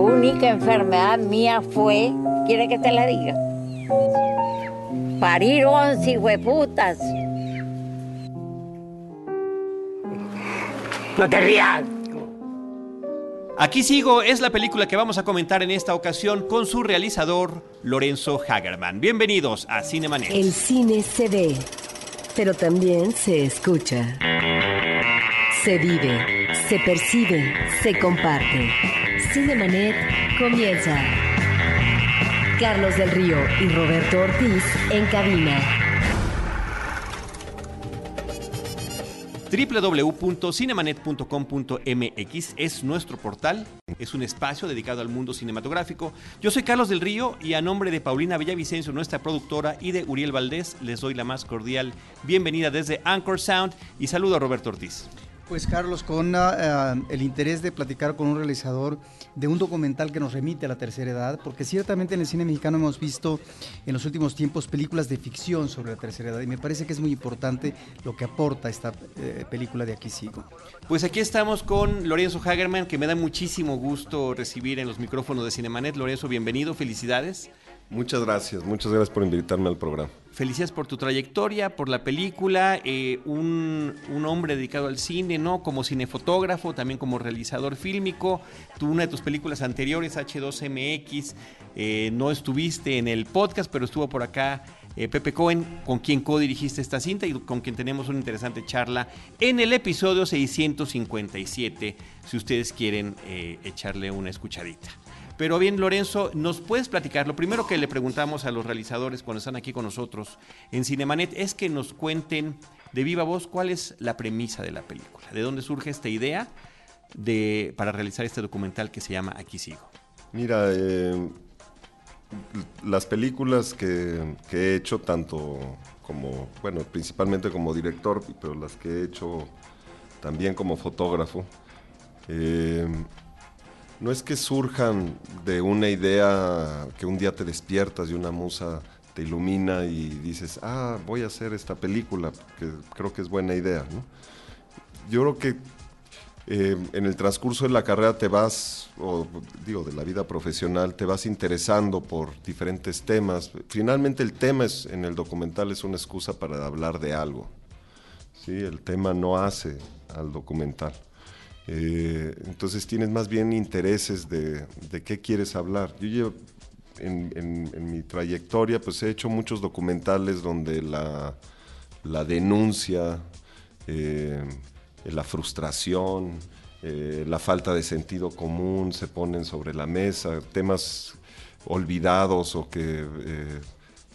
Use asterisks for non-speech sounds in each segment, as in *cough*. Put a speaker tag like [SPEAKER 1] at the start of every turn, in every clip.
[SPEAKER 1] única enfermedad mía fue, ¿quiere que te la diga? Parir once hueputas.
[SPEAKER 2] No te rías.
[SPEAKER 3] Aquí sigo es la película que vamos a comentar en esta ocasión con su realizador Lorenzo Hagerman. Bienvenidos a Cinemanet.
[SPEAKER 4] El cine se ve, pero también se escucha. Se vive, se percibe, se comparte. Cinemanet comienza. Carlos del Río y Roberto Ortiz en cabina.
[SPEAKER 3] www.cinemanet.com.mx es nuestro portal, es un espacio dedicado al mundo cinematográfico. Yo soy Carlos del Río y a nombre de Paulina Villavicencio, nuestra productora, y de Uriel Valdés, les doy la más cordial bienvenida desde Anchor Sound y saludo a Roberto Ortiz.
[SPEAKER 5] Pues Carlos, con uh, el interés de platicar con un realizador de un documental que nos remite a la tercera edad, porque ciertamente en el cine mexicano hemos visto en los últimos tiempos películas de ficción sobre la tercera edad y me parece que es muy importante lo que aporta esta eh, película de Aquí Sigo.
[SPEAKER 3] Pues aquí estamos con Lorenzo Hagerman, que me da muchísimo gusto recibir en los micrófonos de Cinemanet. Lorenzo, bienvenido, felicidades.
[SPEAKER 6] Muchas gracias, muchas gracias por invitarme al programa.
[SPEAKER 3] Felicidades por tu trayectoria, por la película, eh, un, un, hombre dedicado al cine, ¿no? Como cinefotógrafo, también como realizador fílmico. Tú, una de tus películas anteriores, H2MX, eh, no estuviste en el podcast, pero estuvo por acá eh, Pepe Cohen, con quien co-dirigiste esta cinta y con quien tenemos una interesante charla en el episodio 657, si ustedes quieren echarle una escuchadita. Pero bien, Lorenzo, ¿nos puedes platicar? Lo primero que le preguntamos a los realizadores cuando están aquí con nosotros en Cinemanet es que nos cuenten de viva voz cuál es la premisa de la película, de dónde surge esta idea de, para realizar este documental que se llama Aquí sigo.
[SPEAKER 6] Mira, eh, las películas que, he hecho, tanto como, bueno, principalmente como director, pero las que he hecho también como fotógrafo, eh, no es que surjan de una idea que un día te despiertas y una musa te ilumina y dices, ah, voy a hacer esta película, que creo que es buena idea. ¿no? Yo creo que eh, en el transcurso de la carrera te vas, o digo, de la vida profesional, te vas interesando por diferentes temas. Finalmente el tema es, en el documental es una excusa para hablar de algo. ¿sí? El tema no hace al documental. Eh, entonces tienes más bien intereses de, qué quieres hablar. Yo llevo, en, mi trayectoria pues he hecho muchos documentales donde la, la denuncia, eh, la frustración, eh, la falta de sentido común se ponen sobre la mesa, temas olvidados o que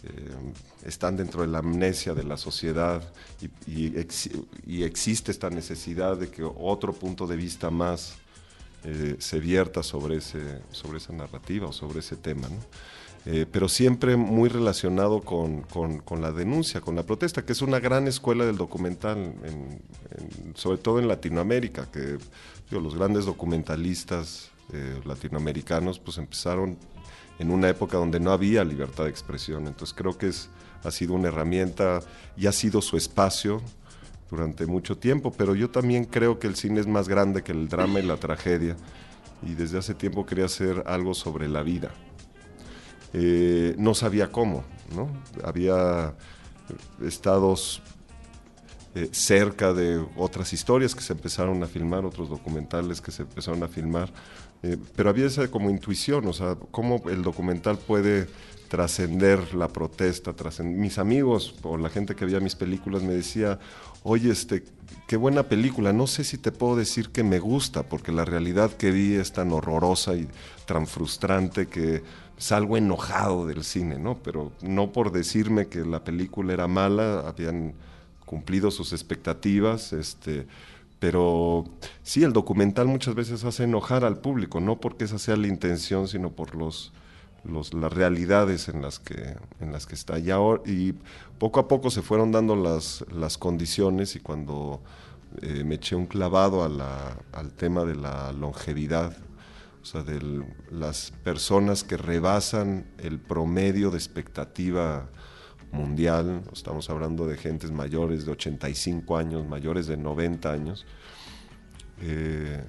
[SPEAKER 6] eh, están dentro de la amnesia de la sociedad y, y, ex, y, existe esta necesidad de que otro punto de vista más eh, se vierta sobre, ese, sobre esa narrativa o sobre ese tema. ¿no? Eh, pero siempre muy relacionado con, con, con, la denuncia, con la protesta, que es una gran escuela del documental, en, en, sobre todo en Latinoamérica, que digo, los grandes documentalistas eh, latinoamericanos pues empezaron en una época donde no había libertad de expresión. Entonces creo que es, ha sido una herramienta y ha sido su espacio durante mucho tiempo, pero yo también creo que el cine es más grande que el drama y la tragedia y desde hace tiempo quería hacer algo sobre la vida. Eh, no sabía cómo, ¿no? Había estados eh, cerca de otras historias que se empezaron a filmar, otros documentales que se empezaron a filmar, eh, pero había esa como intuición, o sea, cómo el documental puede trascender la protesta. Trascender. Mis amigos o la gente que veía mis películas me decía, oye, este, qué buena película, no sé si te puedo decir que me gusta, porque la realidad que vi es tan horrorosa y tan frustrante que salgo enojado del cine, ¿no? Pero no por decirme que la película era mala, habían cumplido sus expectativas, este, pero sí, el documental muchas veces hace enojar al público, no porque esa sea la intención, sino por los, los, las realidades en las que, en las que está. Y, ahora, y poco a poco se fueron dando las, las condiciones y cuando eh, me eché un clavado a al tema de la longevidad, o sea, de las personas que rebasan el promedio de expectativa mundial, estamos hablando de gentes mayores de 85 años, mayores de 90 años, eh,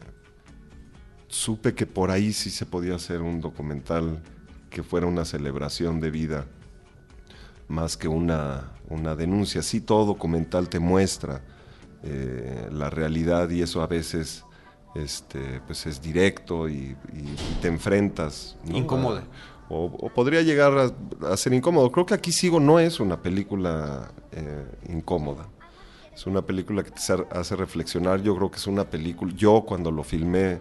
[SPEAKER 6] supe que por ahí sí se podía hacer un documental que fuera una celebración de vida más que una, una denuncia. Sí, todo documental te muestra eh, la realidad y eso a veces este, pues es directo y, te enfrentas.
[SPEAKER 3] Incómodo.
[SPEAKER 6] O, podría llegar a, ser incómodo. Creo que aquí sigo no es una película eh, incómoda. Es una película que te hace reflexionar. Yo creo que es una película. Yo cuando lo filmé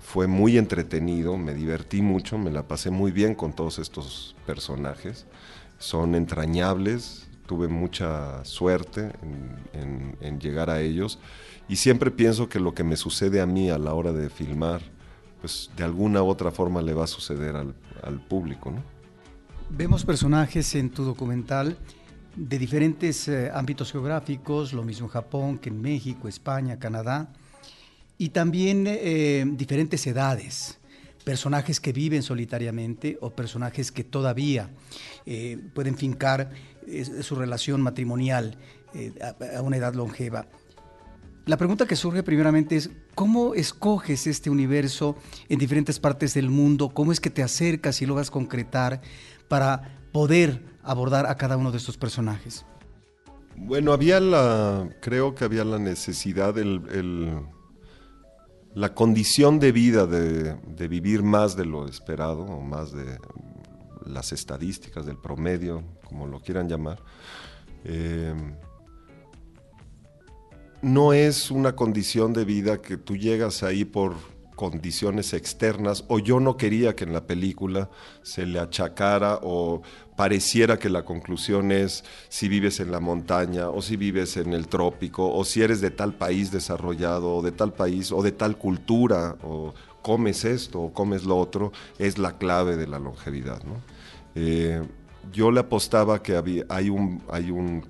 [SPEAKER 6] fue muy entretenido, me divertí mucho, me la pasé muy bien con todos estos personajes. Son entrañables, tuve mucha suerte en, llegar a ellos y siempre pienso que lo que me sucede a mí a la hora de filmar, pues de alguna u otra forma le va a suceder al, público.
[SPEAKER 5] Vemos personajes en tu documental de diferentes eh, ámbitos geográficos, lo mismo en Japón que en México, España, Canadá y también eh, diferentes edades, personajes que viven solitariamente o personajes que todavía eh, pueden fincar su relación matrimonial a, una edad longeva. La pregunta que surge primeramente es, ¿cómo escoges este universo en diferentes partes del mundo? ¿Cómo es que te acercas y logras concretar para poder abordar a cada uno de estos personajes?
[SPEAKER 6] Bueno, había la, creo que había la necesidad, el la condición de vida de, vivir más de lo esperado o más de las estadísticas del promedio, como lo quieran llamar, eh, no es una condición de vida que tú llegas ahí por condiciones externas o yo no quería que en la película se le achacara o pareciera que la conclusión es si vives en la montaña o si vives en el trópico o si eres de tal país desarrollado o de tal país o de tal cultura o comes esto o comes lo otro, es la clave de la longevidad. Eh, yo le apostaba que había, hay, un, hay un,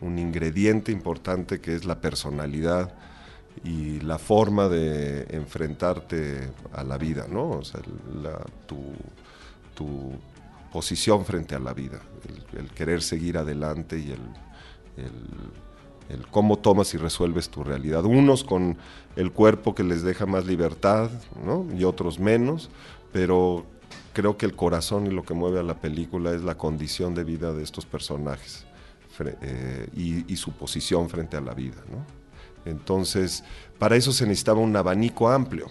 [SPEAKER 6] un ingrediente importante que es la personalidad y la forma de enfrentarte a la vida, ¿no? O sea, tu, posición frente a la vida, el, querer seguir adelante y el, el, cómo tomas y resuelves tu realidad. Unos con el cuerpo que les deja más libertad, ¿no? Y otros menos, pero creo que el corazón y lo que mueve a la película es la condición de vida de estos personajes eh, y, y su posición frente a la vida, ¿no? Entonces, para eso se necesitaba un abanico amplio,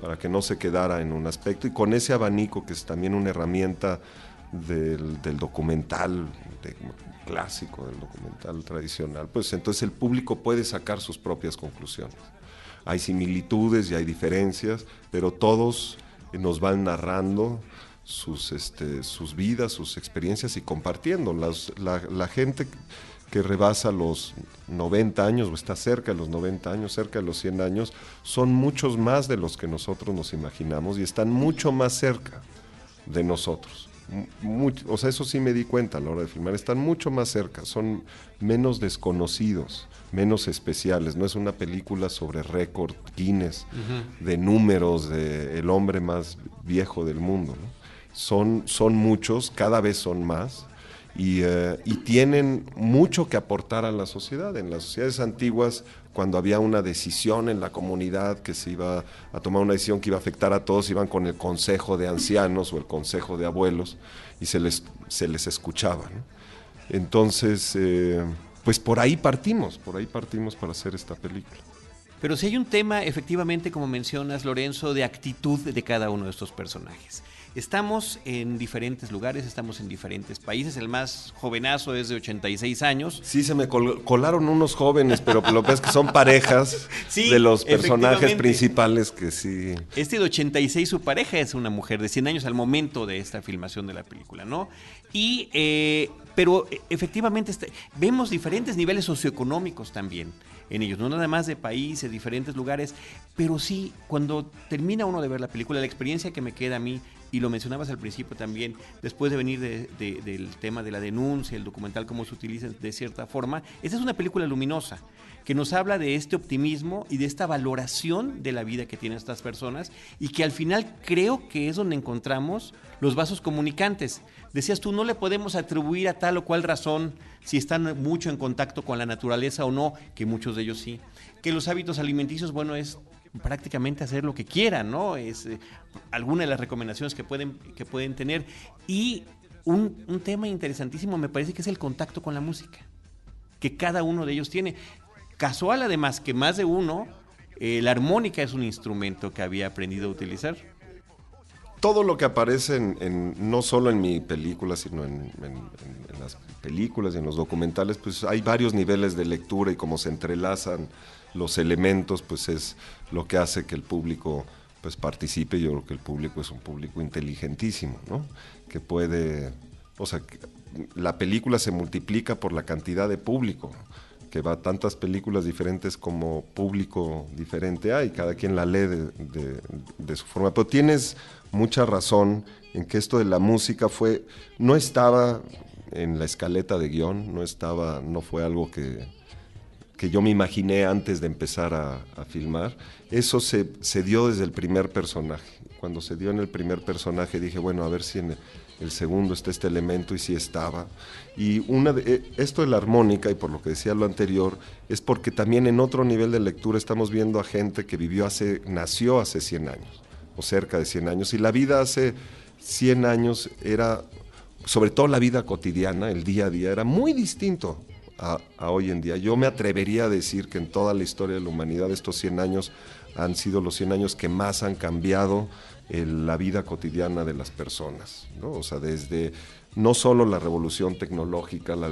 [SPEAKER 6] para que no se quedara en un aspecto. Y con ese abanico, que es también una herramienta del, documental clásico, del documental tradicional, pues entonces el público puede sacar sus propias conclusiones. Hay similitudes y hay diferencias, pero todos nos van narrando sus, este, sus vidas, sus experiencias y compartiendo. la, la gente que rebasa los 90 años o está cerca de los 90 años, cerca de los 100 años, son muchos más de los que nosotros nos imaginamos y están mucho más cerca de nosotros. o sea, eso sí me di cuenta a la hora de filmar, están mucho más cerca, son menos desconocidos, menos especiales, no es una película sobre récord Guinness, de números, de el hombre más viejo del mundo. Son, son muchos, cada vez son más, eh, y, tienen mucho que aportar a la sociedad. En las sociedades antiguas, cuando había una decisión en la comunidad que se iba a tomar una decisión que iba a afectar a todos, iban con el consejo de ancianos o el consejo de abuelos y se les, se les escuchaba. Entonces, eh, pues por ahí partimos, por ahí partimos para hacer esta película.
[SPEAKER 3] Pero si hay un tema, efectivamente, como mencionas, Lorenzo, de actitud de cada uno de estos personajes. Estamos en diferentes lugares, estamos en diferentes países. El más jovenazo es de 86 años.
[SPEAKER 6] Sí, se me colaron unos jóvenes, pero lo que es que son *laughs* parejas de los personajes principales que sí.
[SPEAKER 3] Este de 86, su pareja es una mujer de 100 años al momento de esta filmación de la película, ¿no? Y, eh, pero eh, efectivamente este, vemos diferentes niveles socioeconómicos también en ellos, no nada más de países, diferentes lugares, pero sí, cuando termina uno de ver la película, la experiencia que me queda a mí y lo mencionabas al principio también, después de venir del tema de la denuncia, el documental, cómo se utiliza de cierta forma, esta es una película luminosa que nos habla de este optimismo y de esta valoración de la vida que tienen estas personas y que al final creo que es donde encontramos los vasos comunicantes. Decías tú, no le podemos atribuir a tal o cual razón si están mucho en contacto con la naturaleza o no, que muchos de ellos sí. Que los hábitos alimenticios, bueno, es prácticamente hacer lo que quieran, ¿no? Es eh, alguna de las recomendaciones que pueden, que pueden tener. Y un, un tema interesantísimo me parece que es el contacto con la música, que cada uno de ellos tiene. Casual además que más de uno, eh, la armónica es un instrumento que había aprendido a utilizar.
[SPEAKER 6] Todo lo que aparece en, no solo en mi película, sino en, las películas y en los documentales, pues hay varios niveles de lectura y cómo se entrelazan los elementos, pues es lo que hace que el público pues participe. Yo creo que el público es un público inteligentísimo, ¿no? Que puede, o sea, la película se multiplica por la cantidad de público que va tantas películas diferentes como público diferente hay, cada quien la lee de su forma. Pero tienes mucha razón en que esto de la música fue, no estaba en la escaleta de guion, no estaba, no fue algo que, que yo me imaginé antes de empezar a, filmar. Eso se, se dio desde el primer personaje. Cuando se dio en el primer personaje dije, bueno, a ver si en el, segundo está este elemento y sí estaba. Y una de- eh, esto de la armónica, y por lo que decía lo anterior, es porque también en otro nivel de lectura estamos viendo a gente que vivió hace, nació hace 100 años, o cerca de 100 años, y la vida hace 100 años era, sobre todo la vida cotidiana, el día a día, era muy distinto a, a hoy en día. Yo me atrevería a decir que en toda la historia de la humanidad estos 100 años han sido los 100 años que más han cambiado eh, la vida cotidiana de las personas. ¿no? O sea, desde no solo la revolución tecnológica, la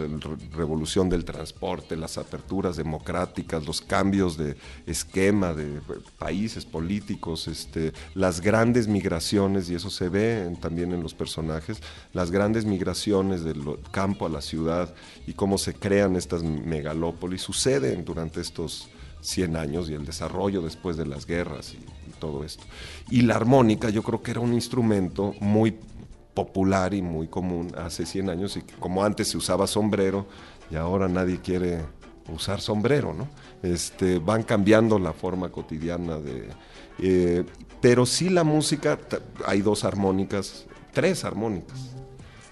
[SPEAKER 6] revolución del transporte, las aperturas democráticas, los cambios de esquema de países políticos, este, las grandes migraciones, y eso se ve también en los personajes, las grandes migraciones del campo a la ciudad y cómo se crean estas megalópolis, suceden durante estos 100 años y el desarrollo después de las guerras y, y todo esto. Y la armónica yo creo que era un instrumento muy popular y muy común hace 100 años y que como antes se usaba sombrero y ahora nadie quiere usar sombrero, ¿no? Este, van cambiando la forma cotidiana de... eh, pero sí la música, hay dos armónicas, tres armónicas,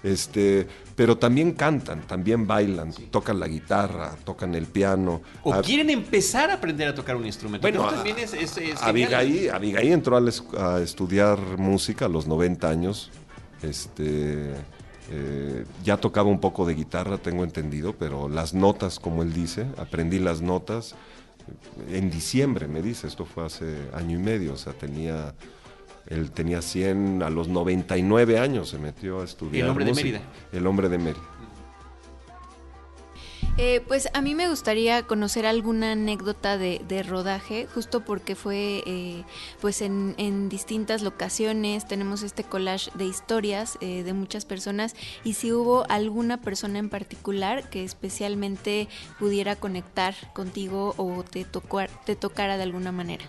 [SPEAKER 6] este, pero también cantan, también bailan, tocan la guitarra, tocan el piano.
[SPEAKER 3] O quieren empezar a aprender a tocar un instrumento.
[SPEAKER 6] bueno, a-
[SPEAKER 3] también es, es- es.
[SPEAKER 6] Abigail, Abigail entró a, la es- a estudiar música a los 90 años. Este, eh, ya tocaba un poco de guitarra, tengo entendido, pero las notas, como él dice, aprendí las notas en diciembre, me dice, esto fue hace año y medio, o sea, tenía, él tenía 100, a los 99 años se metió a estudiar.
[SPEAKER 3] El hombre de. Mérida.
[SPEAKER 6] El hombre de Mérida.
[SPEAKER 2] Eh, pues a mí me gustaría conocer alguna anécdota de, de rodaje, justo porque fue eh, pues en, en distintas locaciones, tenemos este collage de historias eh, de muchas personas y si hubo alguna persona en particular que especialmente pudiera conectar contigo o te, tocar, te tocara de alguna manera.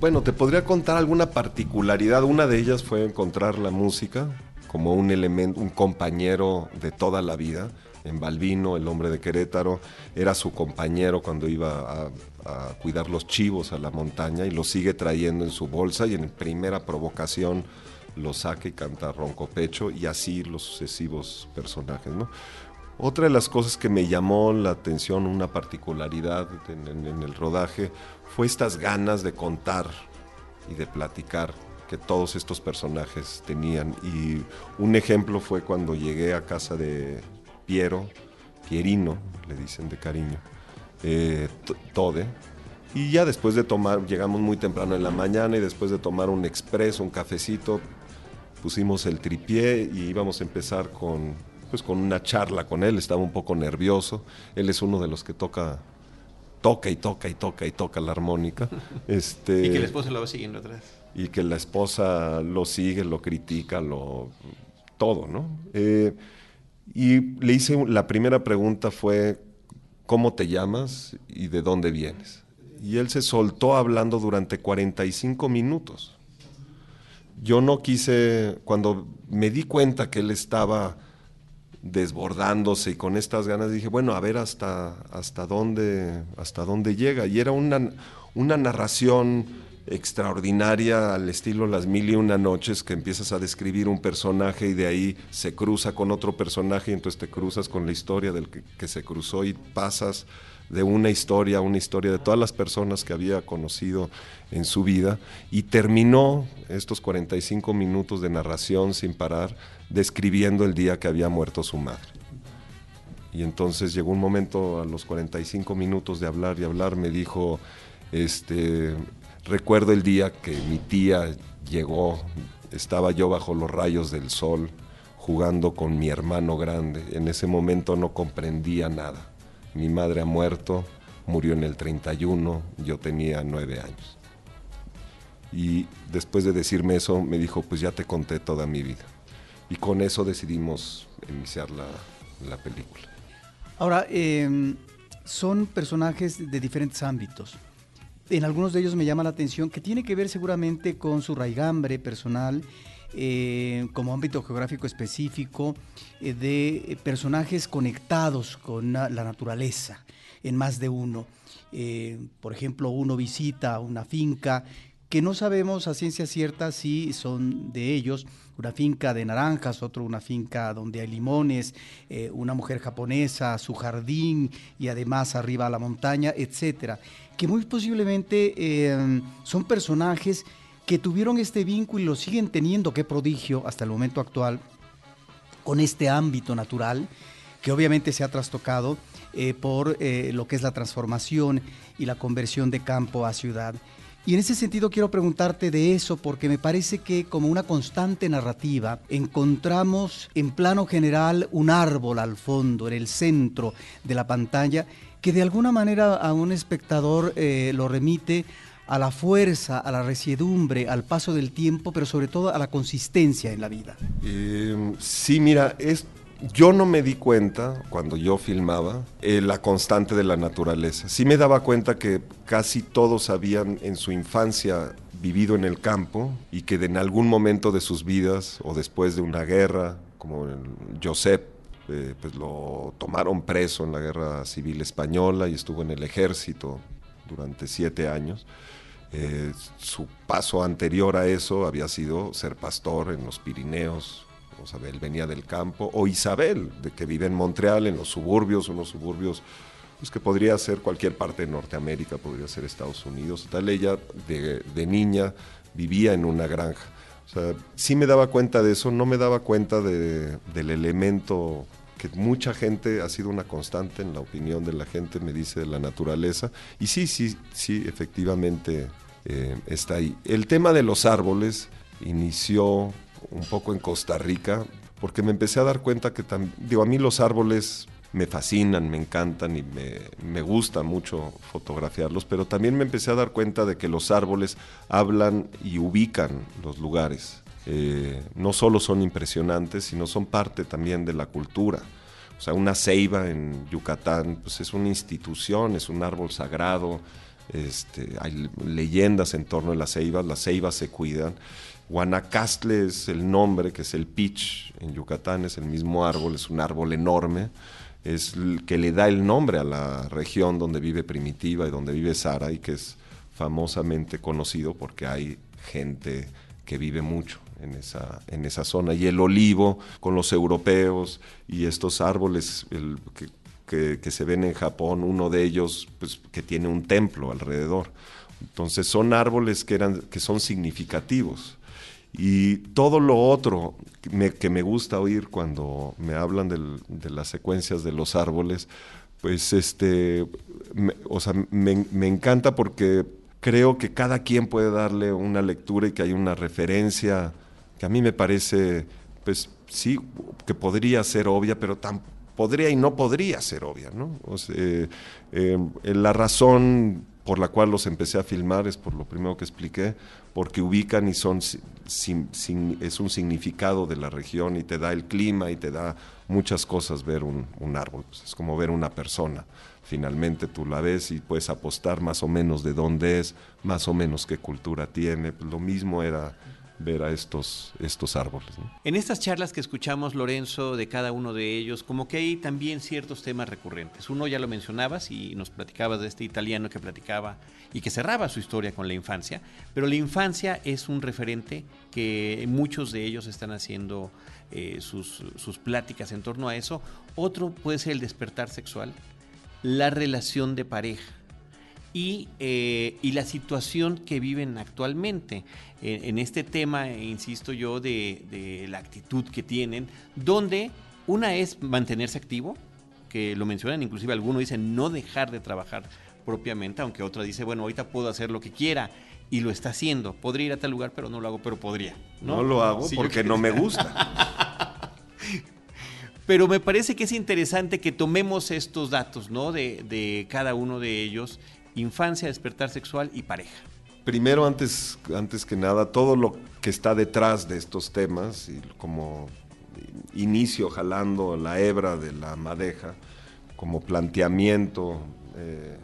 [SPEAKER 6] Bueno, te podría contar alguna particularidad. Una de ellas fue encontrar la música como un elemento, un compañero de toda la vida. En Balbino, el hombre de Querétaro, era su compañero cuando iba a, cuidar los chivos a la montaña y lo sigue trayendo en su bolsa y en primera provocación lo saca y canta ronco pecho y así los sucesivos personajes. Otra de las cosas que me llamó la atención, una particularidad en- en el rodaje, fue estas ganas de contar y de platicar que todos estos personajes tenían. Y un ejemplo fue cuando llegué a casa de Piero, Pierino, le dicen de cariño, eh, Tode. Y ya después de tomar, llegamos muy temprano en la mañana y después de tomar un expreso, un cafecito, pusimos el tripié y íbamos a empezar con, pues, con una charla con él. Estaba un poco nervioso. Él es uno de los que toca, toca y toca y toca y toca la armónica. *laughs* Este,
[SPEAKER 3] Y que el esposo lo va siguiendo atrás.
[SPEAKER 6] y que la esposa lo sigue, lo critica, lo todo, ¿no? Eh, y le hice la primera pregunta fue ¿cómo te llamas y de dónde vienes? Y él se soltó hablando durante 45 minutos. Yo no quise, cuando me di cuenta que él estaba desbordándose y con estas ganas dije, bueno, a ver hasta, hasta, dónde, hasta dónde llega. Y era una, una narración extraordinaria al estilo Las Mil y Una Noches, que empiezas a describir un personaje y de ahí se cruza con otro personaje y entonces te cruzas con la historia del que, que se cruzó y pasas de una historia, una historia de todas las personas que había conocido en su vida y terminó estos 45 minutos de narración sin parar describiendo el día que había muerto su madre. Y entonces llegó un momento a los 45 minutos de hablar y hablar, me dijo, este, recuerdo el día que mi tía llegó, estaba yo bajo los rayos del sol jugando con mi hermano grande. En ese momento no comprendía nada. Mi madre ha muerto, murió en el 31, yo tenía nueve años. Y después de decirme eso, me dijo, pues ya te conté toda mi vida. Y con eso decidimos iniciar la, la película.
[SPEAKER 5] Ahora, eh, son personajes de diferentes ámbitos. En algunos de ellos me llama la atención que tiene que ver seguramente con su raigambre personal, eh, como ámbito geográfico específico, eh, de personajes conectados con la naturaleza, en más de uno. Eh, por ejemplo, uno visita una finca que no sabemos a ciencia cierta si son de ellos, una finca de naranjas, otro una finca donde hay limones, una mujer japonesa, su jardín y además arriba a la montaña, etcétera, que muy posiblemente eh, son personajes que tuvieron este vínculo y lo siguen teniendo, qué prodigio hasta el momento actual, con este ámbito natural que obviamente se ha trastocado eh, por lo que es la transformación y la conversión de campo a ciudad. Y en ese sentido quiero preguntarte de eso porque me parece que como una constante narrativa encontramos en plano general un árbol al fondo, en el centro de la pantalla, que de alguna manera a un espectador eh, lo remite a la fuerza, a la resiedumbre, al paso del tiempo, pero sobre todo a la consistencia en la vida.
[SPEAKER 6] Eh, sí, mira, es yo no me di cuenta, cuando yo filmaba, eh, la constante de la naturaleza. Sí me daba cuenta que casi todos habían en su infancia vivido en el campo y que en algún momento de sus vidas o después de una guerra, como Josep, eh, pues lo tomaron preso en la guerra civil española y estuvo en el ejército durante siete años. Eh, su paso anterior a eso había sido ser pastor en los Pirineos, o él venía del campo, o Isabel, de que vive en Montreal, en los suburbios, unos suburbios pues que podría ser cualquier parte de Norteamérica, podría ser Estados Unidos. Tal ella de, niña vivía en una granja. O sea, sí me daba cuenta de eso, no me daba cuenta de, del elemento que mucha gente ha sido una constante en la opinión de la gente, me dice de la naturaleza. Y sí, sí, sí, efectivamente eh, está ahí. El tema de los árboles inició un poco en Costa Rica, porque me empecé a dar cuenta que, digo, a mí los árboles me fascinan, me encantan y me, gusta mucho fotografiarlos, pero también me empecé a dar cuenta de que los árboles hablan y ubican los lugares. Eh, no solo son impresionantes, sino son parte también de la cultura. O sea, una ceiba en Yucatán pues es una institución, es un árbol sagrado, este, hay leyendas en torno a las ceibas, las ceibas se cuidan. Guanacastle es el nombre, que es el pitch en Yucatán, es el mismo árbol, es un árbol enorme, es el que le da el nombre a la región donde vive Primitiva y donde vive Sara y que es famosamente conocido porque hay gente que vive mucho en esa, en esa zona. Y el olivo con los europeos y estos árboles que, que, se ven en Japón, uno de ellos pues, que tiene un templo alrededor. Entonces son árboles que, eran, que son significativos. Y todo lo otro que me gusta oír cuando me hablan de las secuencias de los árboles, pues este, me, o sea, me, me, encanta porque creo que cada quien puede darle una lectura y que hay una referencia a mí me parece, pues sí, que podría ser obvia, pero tan podría y no podría ser obvia, ¿no? Eh, eh, la razón por la cual los empecé a filmar es por lo primero que expliqué, porque ubican y son es un significado de la región y te da el clima y te da muchas cosas ver un, árbol. Es como ver una persona. Finalmente tú la ves y puedes apostar más o menos de dónde es, más o menos qué cultura tiene. Pues lo mismo era ver a estos, estos árboles.
[SPEAKER 3] En estas charlas que escuchamos, Lorenzo, de cada uno de ellos, como que hay también ciertos temas recurrentes. Uno ya lo mencionabas y nos platicabas de este italiano que platicaba y que cerraba su historia con la infancia, pero la infancia es un referente que muchos de ellos están haciendo eh, sus, sus pláticas en torno a eso. Otro puede ser el despertar sexual, la relación de pareja. Y, eh, y, la situación que viven actualmente. En, en este tema, insisto yo, de, de, la actitud que tienen, donde una es mantenerse activo, que lo mencionan, inclusive algunos dicen no dejar de trabajar propiamente, aunque otra dice, bueno, ahorita puedo hacer lo que quiera y lo está haciendo. Podría ir a tal lugar, pero no lo hago, pero podría.
[SPEAKER 6] No, no lo hago porque no me gusta. *laughs*
[SPEAKER 3] pero me parece que es interesante que tomemos estos datos, ¿no? De, de, cada uno de ellos, infancia, despertar sexual y pareja.
[SPEAKER 6] Primero, antes, antes que nada, todo lo que está detrás de estos temas, y como inicio jalando la hebra de la madeja, como planteamiento eh,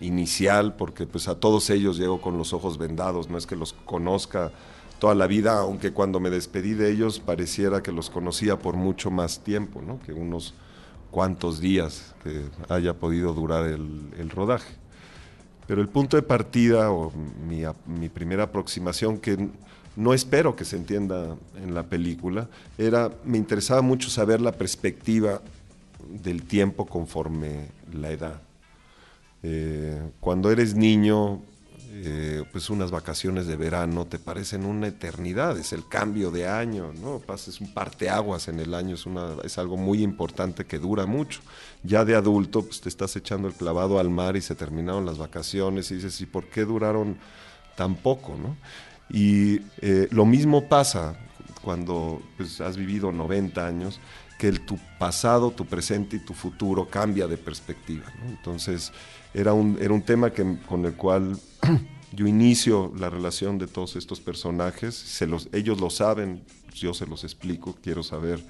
[SPEAKER 6] inicial, porque pues a todos ellos llego con los ojos vendados, no es que los conozca toda la vida, aunque cuando me despedí de ellos pareciera que los conocía por mucho más tiempo, ¿no? que unos cuantos días que haya podido durar el, el rodaje. Pero el punto de partida o mi, primera aproximación, que no espero que se entienda en la película, era, me interesaba mucho saber la perspectiva del tiempo conforme la edad. Eh, cuando eres niño, eh, pues unas vacaciones de verano te parecen una eternidad, es el cambio de año, ¿no? Pases un parteaguas en el año, es, una, es algo muy importante que dura mucho. Ya de adulto, pues te estás echando el clavado al mar y se terminaron las vacaciones y dices, ¿y por qué duraron tan poco, no? Y eh, lo mismo pasa cuando pues, has vivido 90 años, que el, tu pasado, tu presente y tu futuro cambia de perspectiva. ¿no? Entonces, era un, era un tema que, con el cual *clears throat* yo inicio la relación de todos estos personajes. Se los, ellos lo saben, yo se los explico, quiero saber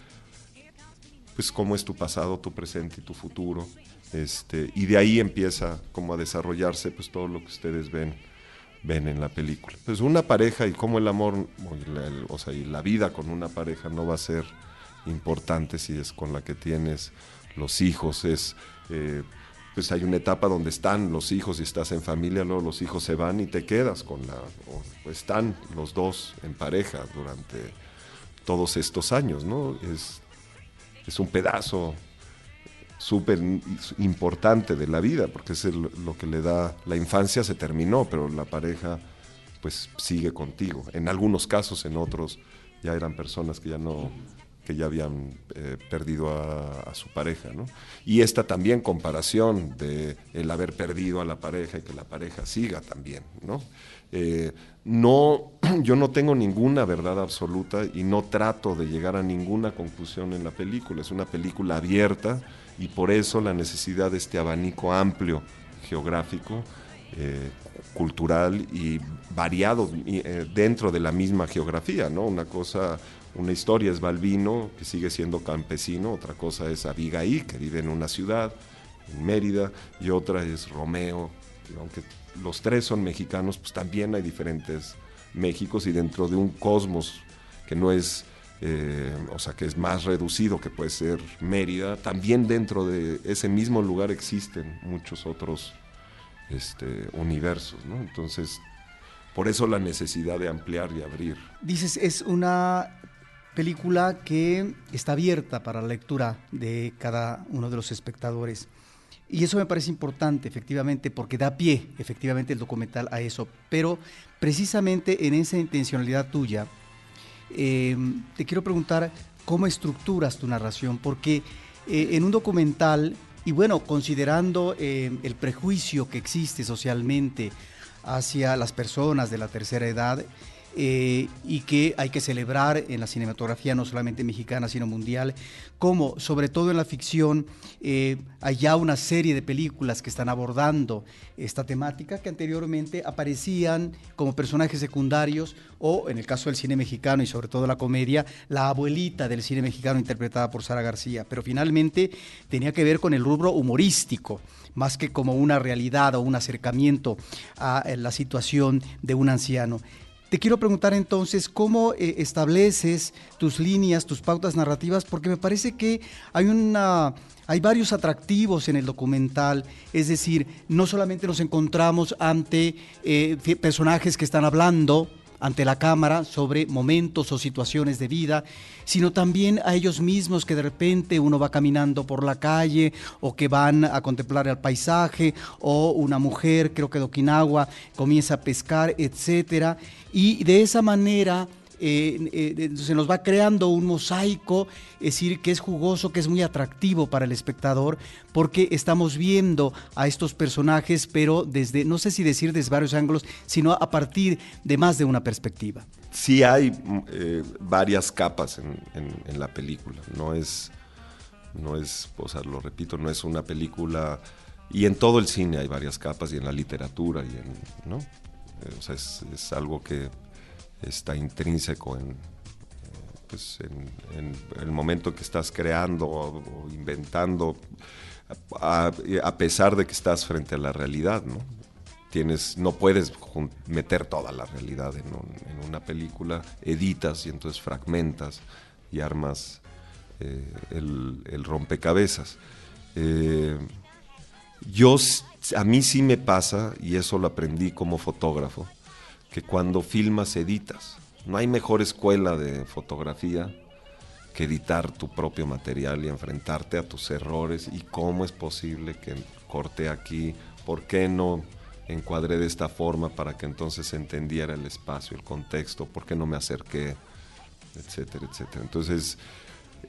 [SPEAKER 6] pues cómo es tu pasado, tu presente y tu futuro. Este, y de ahí empieza como a desarrollarse pues todo lo que ustedes ven ven en la película. Pues una pareja y cómo el amor, o sea, y la vida con una pareja no va a ser importante si es con la que tienes los hijos, es... Eh, pues hay una etapa donde están los hijos y estás en familia, luego los hijos se van y te quedas con la... O están los dos en pareja durante todos estos años, ¿no? Es, es un pedazo súper importante de la vida, porque es lo que le da, la infancia se terminó, pero la pareja pues sigue contigo. En algunos casos, en otros ya eran personas que ya no, que ya habían eh, perdido a, a, su pareja, ¿no? Y esta también comparación de el haber perdido a la pareja y que la pareja siga también, ¿no? Eh, no, *clears throat* yo no tengo ninguna verdad absoluta y no trato de llegar a ninguna conclusión en la película. Es una película abierta y por eso la necesidad de este abanico amplio geográfico, eh, cultural y variado eh, dentro de la misma geografía, ¿no? Una cosa, una historia es Balbino, que sigue siendo campesino, otra cosa es Abigail, que vive en una ciudad, en Mérida, y otra es Romeo, que aunque los tres son mexicanos, pues también hay diferentes Méxicos y dentro de un cosmos que no es eh, o sea, que es más reducido que puede ser Mérida, también dentro de ese mismo lugar existen muchos otros este, universos, ¿no? Entonces, por eso la necesidad de ampliar y abrir.
[SPEAKER 5] Dices, es una película que está abierta para la lectura de cada uno de los espectadores. Y eso me parece importante, efectivamente, porque da pie, efectivamente, el documental a eso. Pero precisamente en esa intencionalidad tuya, eh, te quiero preguntar cómo estructuras tu narración, porque eh, en un documental, y bueno, considerando eh, el prejuicio que existe socialmente hacia las personas de la tercera edad, eh, y que hay que celebrar en la cinematografía no solamente mexicana, sino mundial, como sobre todo en la ficción eh, hay ya una serie de películas que están abordando esta temática que anteriormente aparecían como personajes secundarios o en el caso del cine mexicano y sobre todo la comedia, la abuelita del cine mexicano interpretada por Sara García, pero finalmente tenía que ver con el rubro humorístico más que como una realidad o un acercamiento a eh, la situación de un anciano. Te quiero preguntar entonces cómo eh, estableces tus líneas, tus pautas narrativas, porque me parece que hay una hay varios atractivos en el documental, es decir, no solamente nos encontramos ante eh, personajes que están hablando, ante la cámara sobre momentos o situaciones de vida, sino también a ellos mismos que de repente uno va caminando por la calle o que van a contemplar el paisaje o una mujer, creo que de Okinawa, comienza a pescar, etcétera, y de esa manera se nos va creando un mosaico, es decir, que es jugoso, que es muy atractivo para el espectador, porque estamos viendo a estos personajes, pero desde, no sé si decir desde varios ángulos, sino a partir de más de una perspectiva.
[SPEAKER 6] Sí hay eh, varias capas en, la película, no es, no es, o sea, lo repito, no es una película, y en todo el cine hay varias capas, y en la literatura, y en, ¿no? O sea, es algo que está intrínseco en, pues en, el momento que estás creando o, inventando, a, pesar de que estás frente a la realidad, ¿no? Tienes, no puedes meter toda la realidad en, una película, editas y entonces fragmentas y armas eh, el, rompecabezas. Eh, yo, a mí sí me pasa, y eso lo aprendí como fotógrafo, que cuando filmas editas. No hay mejor escuela de fotografía que editar tu propio material y enfrentarte a tus errores y cómo es posible que corte aquí, por qué no encuadré de esta forma para que entonces se entendiera el espacio, el contexto, por qué no me acerqué, etcétera, etcétera. Entonces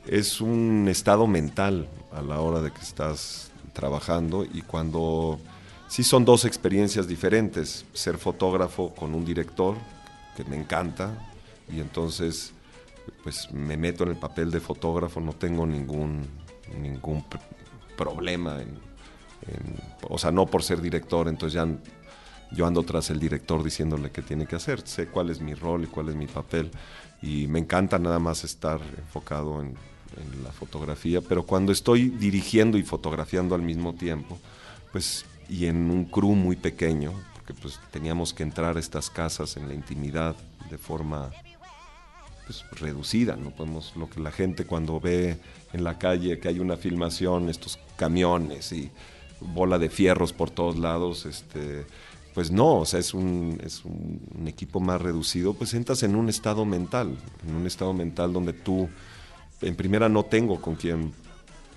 [SPEAKER 6] es un estado mental a la hora de que estás trabajando y cuando sí son dos experiencias diferentes, ser fotógrafo con un director, que me encanta, y entonces pues me meto en el papel de fotógrafo, no tengo ningún, ningún problema, en, o sea, no por ser director, entonces ya yo ando tras el director diciéndole qué tiene que hacer, sé cuál es mi rol y cuál es mi papel, y me encanta nada más estar enfocado en, en la fotografía, pero cuando estoy dirigiendo y fotografiando al mismo tiempo, pues y en un crew muy pequeño, porque pues teníamos que entrar a estas casas en la intimidad de forma pues, reducida, no podemos lo que la gente cuando ve en la calle que hay una filmación, estos camiones y bola de fierros por todos lados, este pues no, o sea, es un, es un, equipo más reducido, pues entras en un estado mental, en un estado mental donde tú, en primera no tengo con quien,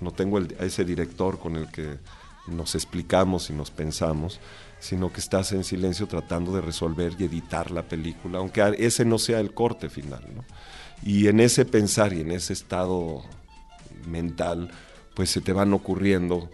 [SPEAKER 6] no tengo a ese director con el que nos explicamos y nos pensamos, sino que estás en silencio tratando de resolver y editar la película, aunque ese no sea el corte final. Y en ese pensar y en ese estado mental, pues se te van ocurriendo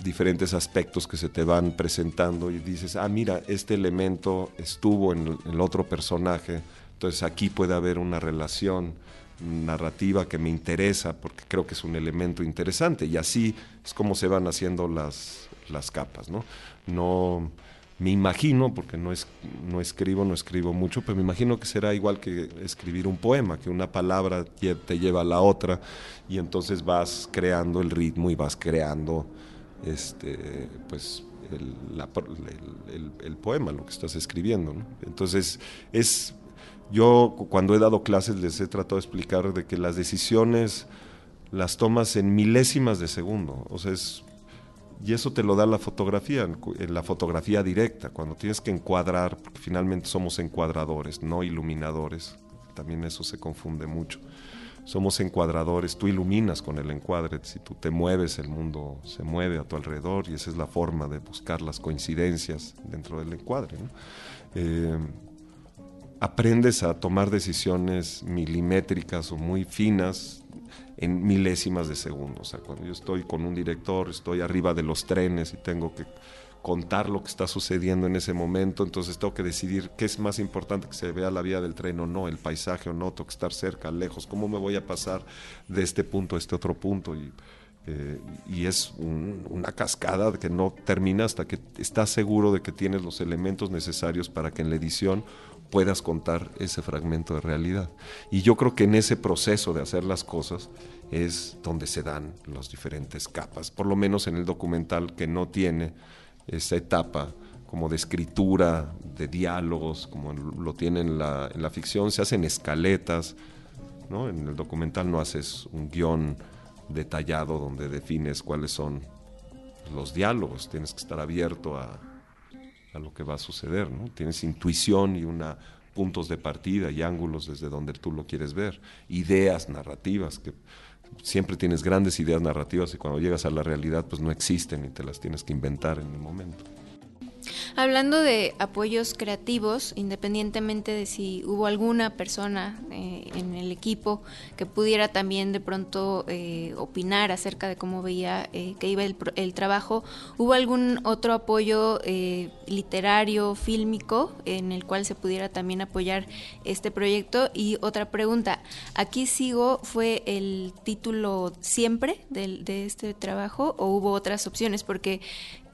[SPEAKER 6] diferentes aspectos que se te van presentando y dices, ah, mira, este elemento estuvo en el otro personaje, entonces aquí puede haber una relación narrativa que me interesa porque creo que es un elemento interesante y así es como se van haciendo las, las capas, ¿no? No me imagino, porque no, es, no escribo, no escribo mucho, pero me imagino que será igual que escribir un poema, que una palabra te lleva a la otra y entonces vas creando el ritmo y vas creando este, pues, el, poema, lo que estás escribiendo. Entonces es yo cuando he dado clases les he tratado de explicar de que las decisiones las tomas en milésimas de segundo, o sea, y eso te lo da la fotografía, en la fotografía directa, cuando tienes que encuadrar, porque finalmente somos encuadradores, no iluminadores, también eso se confunde mucho. Somos encuadradores, tú iluminas con el encuadre, si tú te mueves, el mundo se mueve a tu alrededor y esa es la forma de buscar las coincidencias dentro del encuadre. Eh, aprendes a tomar decisiones milimétricas o muy finas en milésimas de segundos. O sea, cuando yo estoy con un director, estoy arriba de los trenes y tengo que contar lo que está sucediendo en ese momento, entonces tengo que decidir qué es más importante que se vea la vía del tren o no, el paisaje o no, tengo que estar cerca, lejos, cómo me voy a pasar de este punto a este otro punto. Y, eh, es una cascada que no termina hasta que estás seguro de que tienes los elementos necesarios para que en la edición puedas contar ese fragmento de realidad. Y yo creo que en ese proceso de hacer las cosas es donde se dan las diferentes capas, por lo menos en el documental que no tiene esa etapa como de escritura, de diálogos, como lo tiene en la, la ficción, se hacen escaletas, ¿no? en el documental no haces un guion detallado donde defines cuáles son los diálogos, tienes que estar abierto a, a lo que va a suceder, ¿no? Tienes intuición y una puntos de partida y ángulos desde donde tú lo quieres ver, ideas narrativas que siempre tienes grandes ideas narrativas y cuando llegas a la realidad pues no existen y te las tienes que inventar en el momento.
[SPEAKER 2] Hablando de apoyos creativos, independientemente de si hubo alguna persona eh, en el equipo que pudiera también de pronto eh, opinar acerca de cómo veía eh, que iba el, el, trabajo, ¿hubo algún otro apoyo literario, fílmico, en el cual se pudiera también apoyar este proyecto? Y otra pregunta, ¿aquí sigo fue el título siempre de, de este trabajo o hubo otras opciones? Porque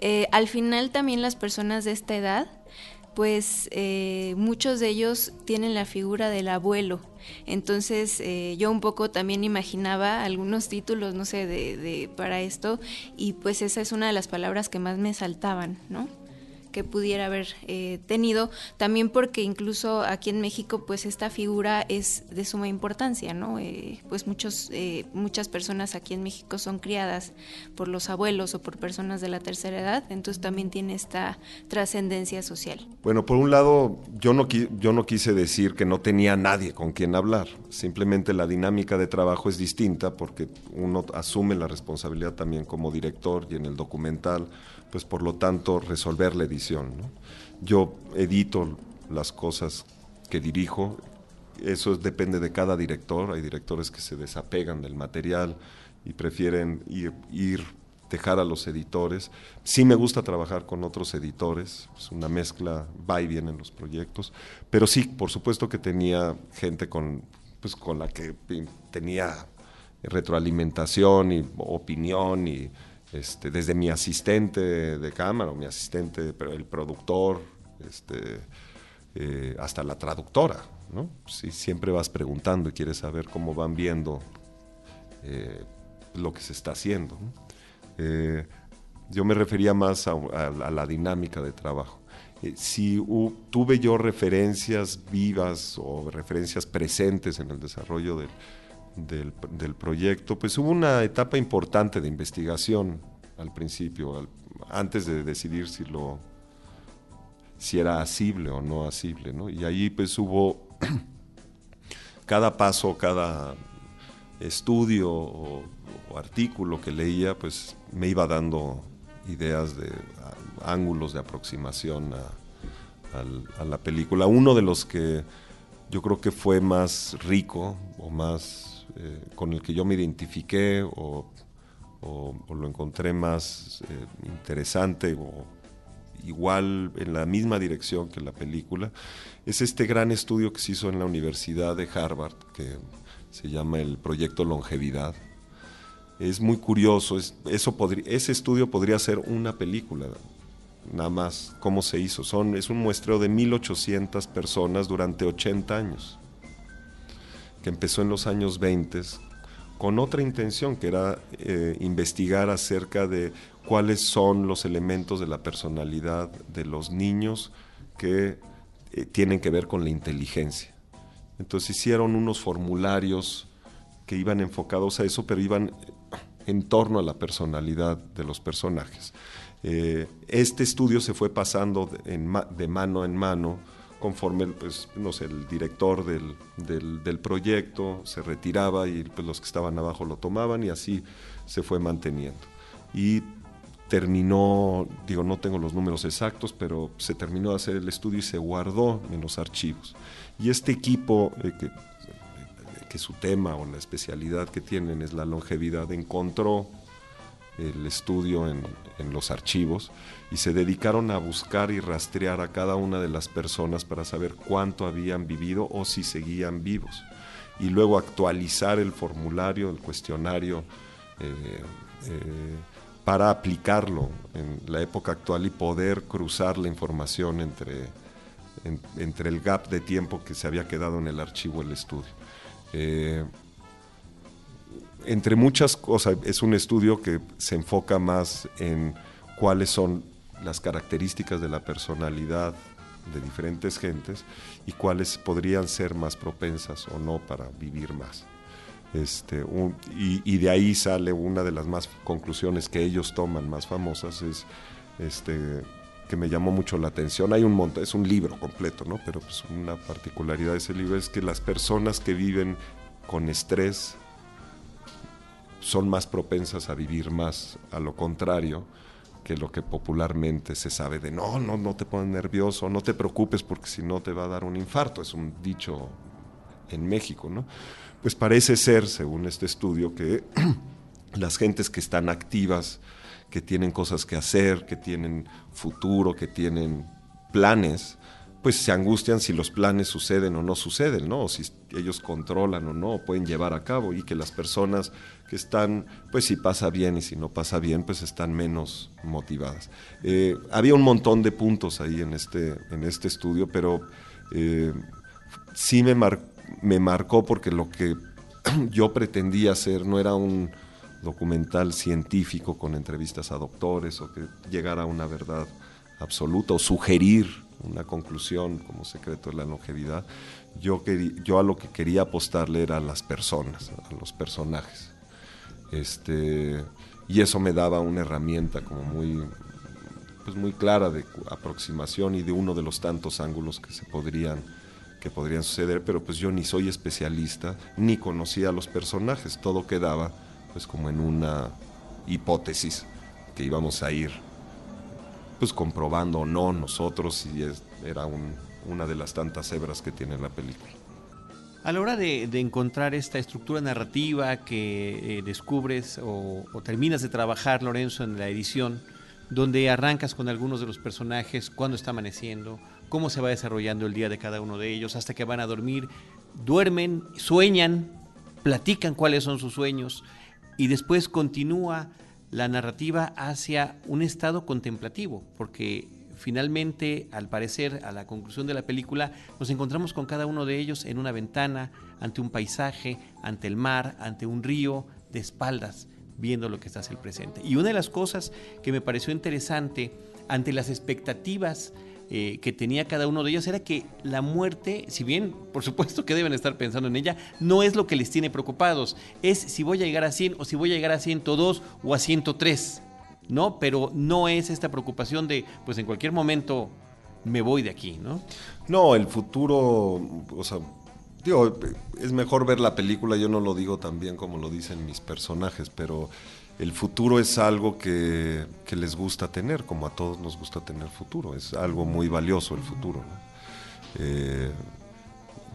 [SPEAKER 2] eh, al final también las personas de esta edad, pues eh, muchos de ellos tienen la figura del abuelo. Entonces eh, yo un poco también imaginaba algunos títulos, no sé, de, de, para esto y pues esa es una de las palabras que más me saltaban, ¿no? Que pudiera haber eh, tenido, también porque incluso aquí en México pues esta figura es de suma importancia, ¿no? Eh, pues muchos, eh, muchas personas aquí en México son criadas por los abuelos o por personas de la tercera edad, entonces también tiene esta trascendencia social.
[SPEAKER 6] Bueno, por un lado, yo no, yo no quise decir que no tenía nadie con quien hablar, simplemente la dinámica de trabajo es distinta porque uno asume la responsabilidad también como director y en el documental pues por lo tanto resolver la. Yo edito las cosas que dirijo, eso depende de cada director, hay directores que se desapegan del material y prefieren ir, ir dejar a los editores. Sí me gusta trabajar con otros editores, es una mezcla, va y viene en los proyectos, pero sí, por supuesto que tenía gente con, pues, con la que tenía retroalimentación y opinión y este, desde mi asistente de cámara, o mi asistente, el productor, este, eh, hasta la traductora, ¿no? siempre vas preguntando y quieres saber cómo van viendo eh, lo que se está haciendo. Eh, yo me refería más a, la dinámica de trabajo. si tuve yo referencias vivas o referencias presentes en el desarrollo del, del, proyecto, pues hubo una etapa importante de investigación al principio, antes de decidir si lo si era asible o no asible, ¿no? Y ahí pues hubo *clears throat* cada paso, cada estudio o, artículo que leía, pues me iba dando ideas de ángulos de aproximación a la película. Uno de los que yo creo que fue más rico o más eh, con el que yo me identifiqué o, lo encontré más eh, interesante o igual en la misma dirección que la película, es este gran estudio que se hizo en la Universidad de Harvard, que se llama el Proyecto Longevidad. Es muy curioso, eso ese estudio podría ser una película, nada más cómo se hizo. Son, es un muestreo de 1.800 personas durante 80 años que empezó en los años 20 con otra intención, que era eh, investigar acerca de cuáles son los elementos de la personalidad de los niños que eh, tienen que ver con la inteligencia. Entonces hicieron unos formularios que iban enfocados a eso, pero iban en torno a la personalidad de los personajes. Eh, este estudio se fue pasando de mano en mano conforme pues, no sé, el director del, del, proyecto se retiraba y pues, los que estaban abajo lo tomaban y así se fue manteniendo. Y terminó, digo, no tengo los números exactos, pero se terminó de hacer el estudio y se guardó en los archivos. Y este equipo, eh, que, que su tema o la especialidad que tienen es la longevidad, encontró el estudio en, en, los archivos y se dedicaron a buscar y rastrear a cada una de las personas para saber cuánto habían vivido o si seguían vivos. Y luego actualizar el formulario, el cuestionario, eh, eh, para aplicarlo en la época actual y poder cruzar la información entre, entre el gap de tiempo que se había quedado en el archivo del estudio. Eh, entre muchas cosas, es un estudio que se enfoca más en cuáles son las características de la personalidad de diferentes gentes y cuáles podrían ser más propensas o no para vivir más. Este, y, de ahí sale una de las más conclusiones que ellos toman más famosas, es este, que me llamó mucho la atención. Hay un montón, es un libro completo, ¿no? Pero pues una particularidad de ese libro es que las personas que viven con estrés son más propensas a vivir más, a lo contrario que lo que popularmente se sabe de no, no, no te pones nervioso, no te preocupes porque si no te va a dar un infarto, es un dicho en México, ¿no? Pues parece ser, según este estudio, que *clears throat* las gentes que están activas, que tienen cosas que hacer, que tienen futuro, que tienen planes, pues se angustian si los planes suceden o no suceden, ¿no? Si ellos controlan o no, pueden llevar a cabo, y que las personas que están, pues si pasa bien y si no pasa bien, pues están menos motivadas. Eh, había un montón de puntos ahí en este, en este estudio, pero eh, sí me, me marcó porque lo que *clears throat* yo pretendía hacer no era un documental científico con entrevistas a doctores o que llegara a una verdad absoluta o sugerir una conclusión como secreto de la longevidad, yo, yo a lo que quería apostarle era a las personas, a los personajes. Este, y eso me daba una herramienta como muy, pues muy clara de aproximación y de uno de los tantos ángulos que se podrían que podrían suceder, pero pues yo ni soy especialista ni conocía a los personajes, todo quedaba pues como en una hipótesis que íbamos a ir pues comprobando o no nosotros si era una de las tantas hebras que tiene la película.
[SPEAKER 3] A la hora de, encontrar esta estructura narrativa que eh, descubres o, terminas de trabajar, Lorenzo, en la edición, donde arrancas con algunos de los personajes, cuándo está amaneciendo, cómo se va desarrollando el día de cada uno de ellos, hasta que van a dormir, duermen, sueñan, platican cuáles son sus sueños y después continúa la narrativa hacia un estado contemplativo, porque finalmente, al parecer, a la conclusión de la película, nos encontramos con cada uno de ellos en una ventana, ante un paisaje, ante el mar, ante un río, de espaldas, viendo lo que está el presente. Y una de las cosas que me pareció interesante ante las expectativas eh, que tenía cada uno de ellos era que la muerte, si bien por supuesto que deben estar pensando en ella, no es lo que les tiene preocupados, es si voy a llegar a 100 o si voy a llegar a 102 o a 103, ¿no? Pero no es esta preocupación de, pues en cualquier momento me voy de aquí, ¿no?
[SPEAKER 6] No, el futuro, o sea, es mejor ver la película, yo no lo digo tan bien como lo dicen mis personajes, pero el futuro es algo que, les gusta tener, como a todos nos gusta tener futuro, es algo muy valioso el futuro. Eh,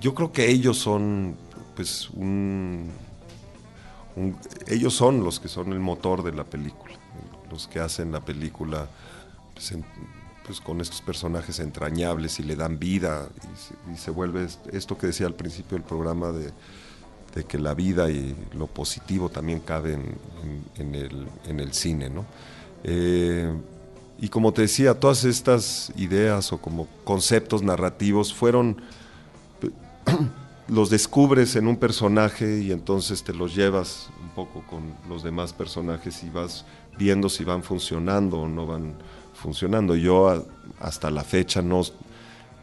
[SPEAKER 6] yo creo que ellos son, pues, un, ellos son los que son el motor de la película, los que hacen la película pues, pues con estos personajes entrañables y le dan vida y se vuelve esto que decía al principio del programa de que la vida y lo positivo también cabe en, el, cine. ¿no? Eh, y como te decía, todas estas ideas o como conceptos narrativos fueron, *clears throat* los descubres en un personaje y entonces te los llevas un poco con los demás personajes y vas viendo si van funcionando o no van funcionando. Yo hasta la fecha no,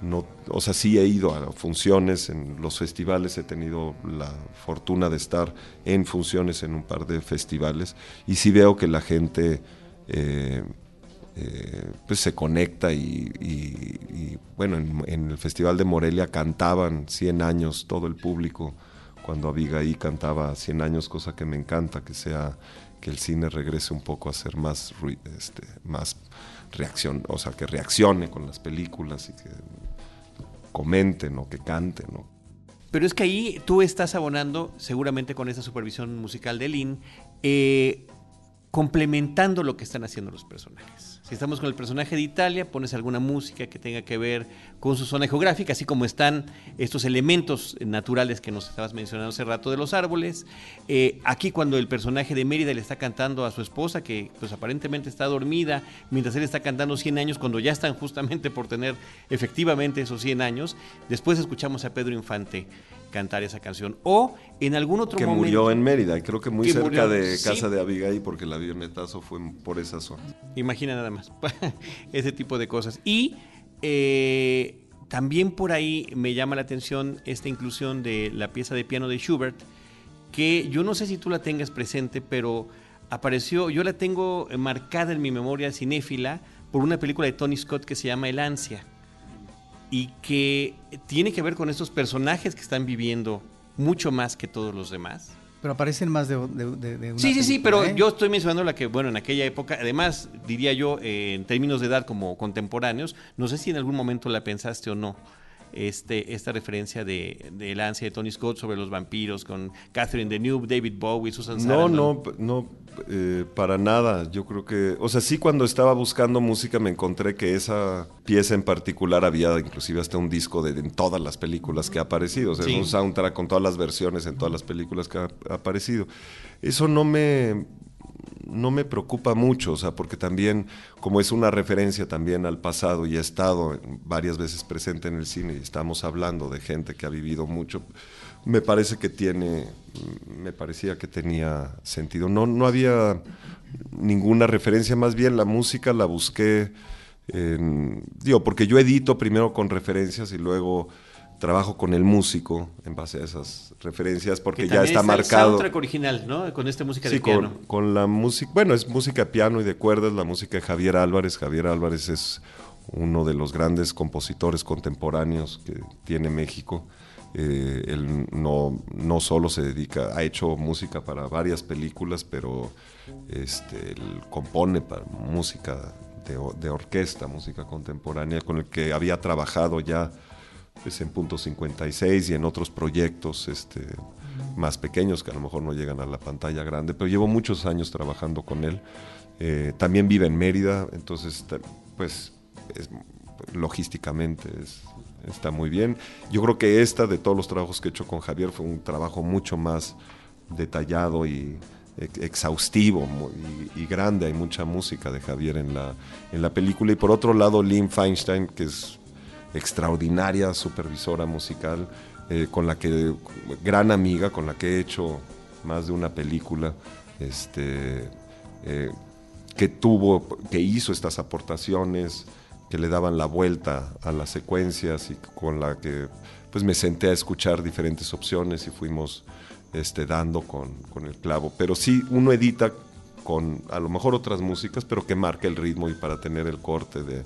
[SPEAKER 6] no, o sea, sí he ido a funciones en los festivales, he tenido la fortuna de estar en funciones en un par de festivales y sí veo que la gente eh, eh, pues se conecta y, bueno, en, el Festival de Morelia cantaban 100 años todo el público cuando Abigail cantaba 100 años, cosa que me encanta, que sea que el cine regrese un poco a ser más, este, más reacción, o sea, que reaccione con las películas y que comenten o que canten.
[SPEAKER 3] Pero es que ahí tú estás abonando, seguramente con esa supervisión musical de Lynn, eh, complementando lo que están haciendo los personajes. Si estamos con el personaje de Italia, pones alguna música que tenga que ver con su zona geográfica, así como están estos elementos naturales que nos estabas mencionando hace rato de los árboles. Eh, aquí cuando el personaje de Mérida le está cantando a su esposa, que pues aparentemente está dormida, mientras él está cantando 100 años, cuando ya están justamente por tener efectivamente esos 100 años, después escuchamos a Pedro Infante cantar esa canción. O en algún otro
[SPEAKER 6] que
[SPEAKER 3] momento.
[SPEAKER 6] Que murió en Mérida, creo que muy cerca de casa de Abigail, porque el avionetazo fue por esa zona.
[SPEAKER 3] Imagina nada más. *laughs* ese tipo de cosas. Y eh, también por ahí me llama la atención esta inclusión de la pieza de piano de Schubert, que yo no sé si tú la tengas presente, pero apareció, yo la tengo marcada en mi memoria cinéfila por una película de Tony Scott que se llama El Ansia y que tiene que ver con estos personajes que están viviendo mucho más que todos los demás.
[SPEAKER 5] Pero aparecen más de, de, de una
[SPEAKER 3] Sí, sí, sí, pero
[SPEAKER 5] ¿eh?
[SPEAKER 3] yo estoy mencionando la que, bueno, en aquella época, además, diría yo, eh, en términos de edad como contemporáneos, no sé si en algún momento la pensaste o no, este, esta referencia de, de El ansia de Tony Scott sobre los vampiros con Catherine Deneuve, David Bowie, Susan
[SPEAKER 6] No,
[SPEAKER 3] Sarandon.
[SPEAKER 6] no, p- no, eh, para nada. Yo creo que, o sea, sí cuando estaba buscando música me encontré que esa pieza en particular había inclusive hasta un disco de, en todas las películas que ha aparecido. O sea,
[SPEAKER 3] Sí.
[SPEAKER 6] es un soundtrack con todas las versiones en todas las películas que ha, ha aparecido. Eso no me, no me preocupa mucho, o sea, porque también, como es una referencia también al pasado y ha estado varias veces presente en el cine y estamos hablando de gente que ha vivido mucho, me parece que tiene, me parecía que tenía sentido. No, no había ninguna referencia, más bien la música la busqué, en- digo, porque yo edito primero con referencias y luego trabajo con el músico en base a esas referencias porque
[SPEAKER 3] Que
[SPEAKER 6] ya está
[SPEAKER 3] el
[SPEAKER 6] marcado.
[SPEAKER 3] soundtrack original, ¿no? Con esta música
[SPEAKER 6] Sí,
[SPEAKER 3] de piano.
[SPEAKER 6] con, con la música, bueno, es música piano y de cuerdas, la música de Javier Álvarez. Javier Álvarez es uno de los grandes compositores contemporáneos que tiene México. Eh, él no, no solo se dedica, ha hecho música para varias películas, pero este, él compone para música de orquesta, música contemporánea, con el que había trabajado ya pues, en Punto 56 y en otros proyectos este, más pequeños que a lo mejor no llegan a la pantalla grande, pero llevo muchos años trabajando con él. Eh, también vive en Mérida, entonces pues es- logísticamente es- está muy bien. Yo creo que esta de todos los trabajos que he hecho con Javier fue un trabajo mucho más detallado y ex- exhaustivo y grande. Hay mucha música de Javier en la, en la película. Y por otro lado, Lynn Feinstein, que es extraordinaria supervisora musical, eh, con la que, gran amiga, con la que he hecho más de una película, este, eh, que tuvo, que hizo estas aportaciones, que le daban la vuelta a las secuencias y con la que pues me senté a escuchar diferentes opciones y fuimos este, dando con, con el clavo. Pero sí, uno edita con a lo mejor otras músicas, pero que marque el ritmo y para tener el corte de,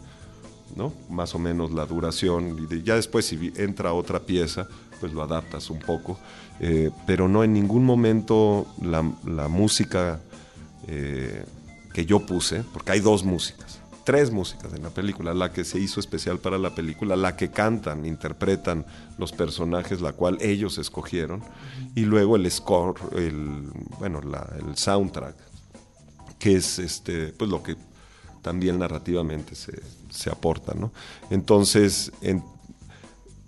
[SPEAKER 6] Más o menos la duración. Y ya después, si entra otra pieza, pues lo adaptas un poco. Eh, pero no en ningún momento la, música eh, que yo puse, porque hay dos músicas, tres músicas en la película, la que se hizo especial para la película, la que cantan, interpretan los personajes, la cual ellos escogieron, y luego el score, el, bueno, el soundtrack, que es este, pues lo que también narrativamente se, se aporta, ¿no? Entonces, en-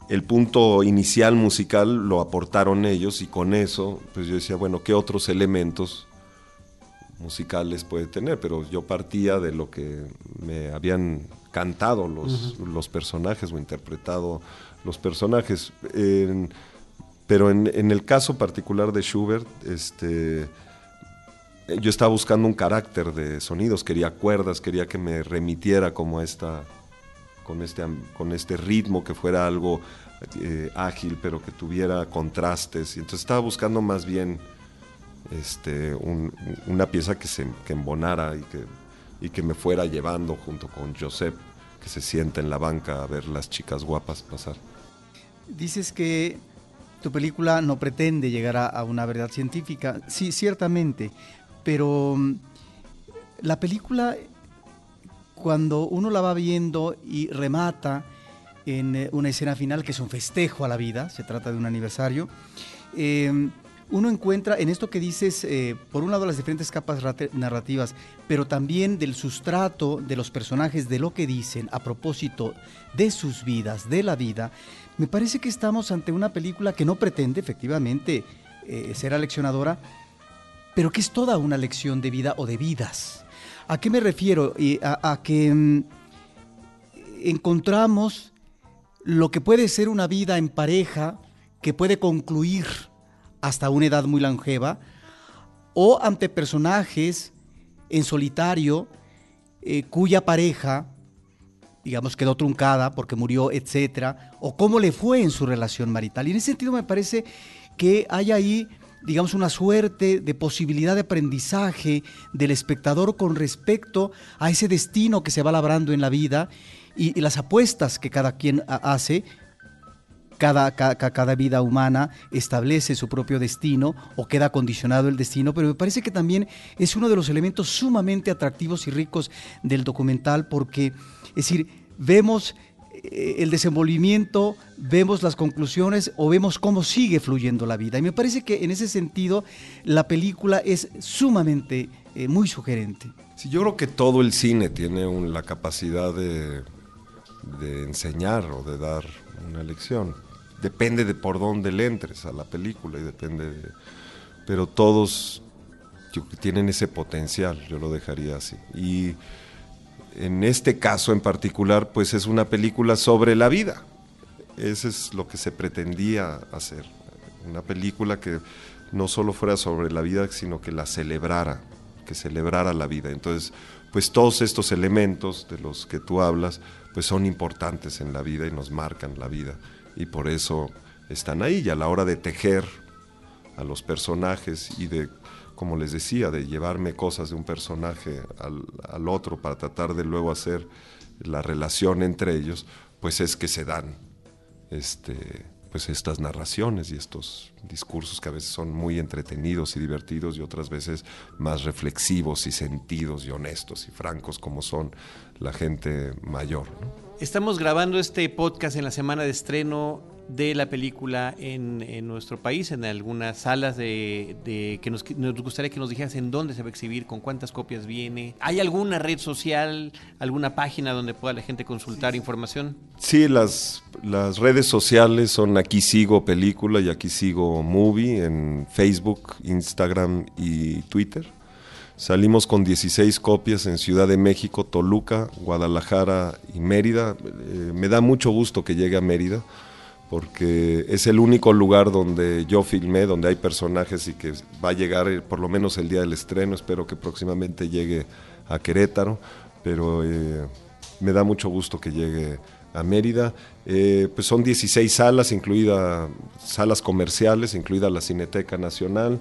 [SPEAKER 6] el punto inicial musical lo aportaron ellos y con eso, pues yo decía, bueno, ¿qué otros elementos musicales puede tener? Pero yo partía de lo que me habían cantado los, los personajes o interpretado los personajes. En- pero en, en el caso particular de Schubert, este, yo estaba buscando un carácter de sonidos, quería cuerdas, quería que me remitiera como esta, con este, con este ritmo, que fuera algo eh, ágil, pero que tuviera contrastes. Y entonces estaba buscando más bien este, un- una pieza que se que embonara y que, y que me fuera llevando junto con Josep, que se sienta en la banca a ver las chicas guapas pasar.
[SPEAKER 5] Dices que tu película no pretende llegar a una verdad científica. Sí, ciertamente. Pero mm, la película, cuando uno la va viendo y remata en eh, una escena final que es un festejo a la vida, se trata de un aniversario, eh, uno encuentra en esto que dices, eh, por un lado las diferentes capas narrativas, pero también del sustrato de los personajes, de lo que dicen a propósito de sus vidas, de la vida, me parece que estamos ante una película que no pretende efectivamente eh, ser aleccionadora, pero que es toda una lección de vida o de vidas. ¿A qué me refiero? A que mm, encontramos lo que puede ser una vida en pareja, que puede concluir hasta una edad muy longeva, o ante personajes en solitario eh, cuya pareja, digamos, quedó truncada porque murió, etcétera, o cómo le fue en su relación marital. Y en ese sentido me parece que hay ahí digamos, una suerte de posibilidad de aprendizaje del espectador con respecto a ese destino que se va labrando en la vida y, las apuestas que cada quien hace. Cada, cada, cada, vida humana establece su propio destino o queda condicionado el destino, pero me parece que también es uno de los elementos sumamente atractivos y ricos del documental porque, es decir, vemos el desenvolvimiento, vemos las conclusiones o vemos cómo sigue fluyendo la vida. Y me parece que en ese sentido la película es sumamente eh, muy sugerente.
[SPEAKER 6] Sí, yo creo que todo el cine tiene la capacidad de, de, enseñar o de dar una lección. Depende de por dónde le entres a la película y depende de, Pero todos tienen ese potencial, yo lo dejaría así. Y en este caso en particular, pues es una película sobre la vida. Eso es lo que se pretendía hacer. Una película que no solo fuera sobre la vida, sino que la celebrara, que celebrara la vida. Entonces, pues todos estos elementos de los que tú hablas, pues son importantes en la vida y nos marcan la vida. Y por eso están ahí. Y a la hora de tejer a los personajes y de como les decía, de llevarme cosas de un personaje al, otro para tratar de luego hacer la relación entre ellos, pues es que se dan este, pues estas narraciones y estos discursos que a veces son muy entretenidos y divertidos y otras veces más reflexivos y sentidos y honestos y francos como son la gente mayor.
[SPEAKER 3] Estamos grabando este podcast en la semana de estreno de la película en, nuestro país, en algunas salas de, que nos, gustaría que nos dijeras en dónde se va a exhibir, con cuántas copias viene. ¿Hay alguna red social, alguna página donde pueda la gente consultar información?
[SPEAKER 6] Sí, las, las redes sociales son Aquí Sigo Película y Aquí Sigo Movie en Facebook, Instagram y Twitter. Salimos con 16 copias en Ciudad de México, Toluca, Guadalajara y Mérida. Eh, me da mucho gusto que llegue a Mérida porque es el único lugar donde yo filmé, donde hay personajes y que va a llegar eh, por lo menos el día del estreno, espero que próximamente llegue a Querétaro, pero eh, me da mucho gusto que llegue a Mérida. Eh, pues son 16 salas, incluidas salas comerciales, incluida la Cineteca Nacional.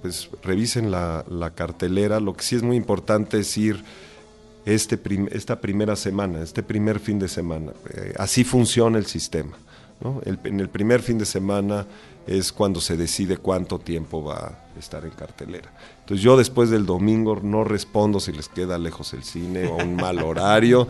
[SPEAKER 6] pues revisen la, cartelera. Lo que sí es muy importante es ir este esta primera semana, este primer fin de semana. así funciona el sistema en el primer fin de semana es cuando se decide cuánto tiempo va a estar en cartelera. Entonces yo después del domingo no respondo si les queda lejos el cine o un mal *laughs* horario.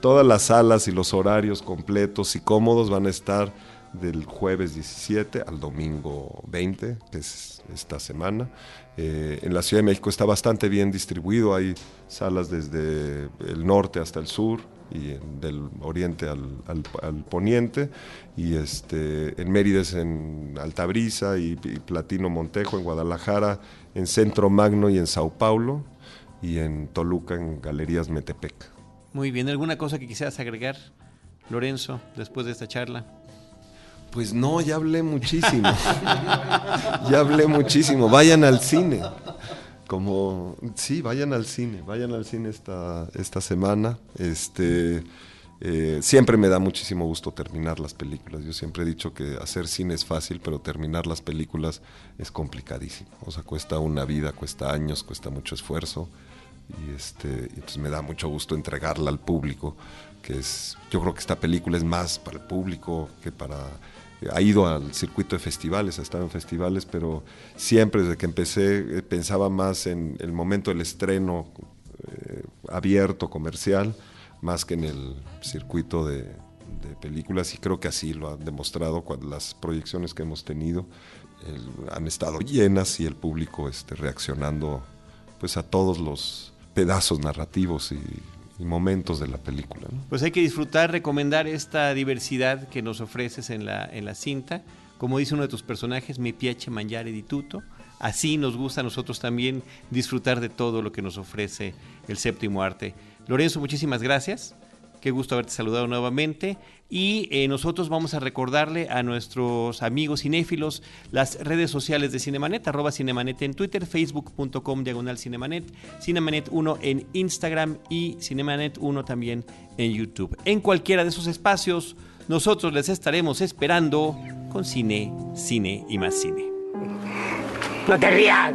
[SPEAKER 6] Todas las salas y los horarios completos y cómodos van a estar del jueves 17 al domingo 20, que es esta semana. Eh, en la Ciudad de México está bastante bien distribuido, hay salas desde el norte hasta el sur, y del oriente al, poniente, y este, en Mérida es en Altabrisa y, Platino Montejo, en Guadalajara, en Centro Magno y en Sao Paulo, y en Toluca en Galerías Metepec.
[SPEAKER 3] Muy bien, ¿alguna cosa que quisieras agregar, Lorenzo, después de esta charla?
[SPEAKER 6] Pues no, ya hablé muchísimo. *laughs* ya hablé muchísimo. Vayan al cine como, sí, vayan al cine, vayan al cine esta, esta semana. Este, eh, siempre me da muchísimo gusto terminar las películas. Yo siempre he dicho que hacer cine es fácil, pero terminar las películas es complicadísimo. O sea, cuesta una vida, cuesta años, cuesta mucho esfuerzo. Y este, pues me da mucho gusto entregarla al público, que es, yo creo que esta película es más para el público que para ha ido al circuito de festivales, ha estado en festivales, pero siempre desde que empecé eh, pensaba más en el momento del estreno eh, abierto, comercial, más que en el circuito de, películas y creo que así lo han demostrado las proyecciones que hemos tenido han estado llenas y el público este, reaccionando pues a todos los pedazos narrativos y momentos de la película.
[SPEAKER 3] Pues hay que disfrutar, recomendar esta diversidad que nos ofreces en la, en la cinta. Como dice uno de tus personajes, mi piace mangiare di tutto. Así nos gusta a nosotros también disfrutar de todo lo que nos ofrece el séptimo arte. Lorenzo, muchísimas gracias. Qué gusto haberte saludado nuevamente. Y eh, nosotros vamos a recordarle a nuestros amigos cinéfilos las redes sociales de Cinemanet, arroba Cinemanet en Twitter, facebook.com diagonal Cinemanet, Cinemanet 1 en Instagram y Cinemanet 1 también en YouTube. En cualquiera de esos espacios, nosotros les estaremos esperando con cine, cine y más cine.
[SPEAKER 7] No te rías.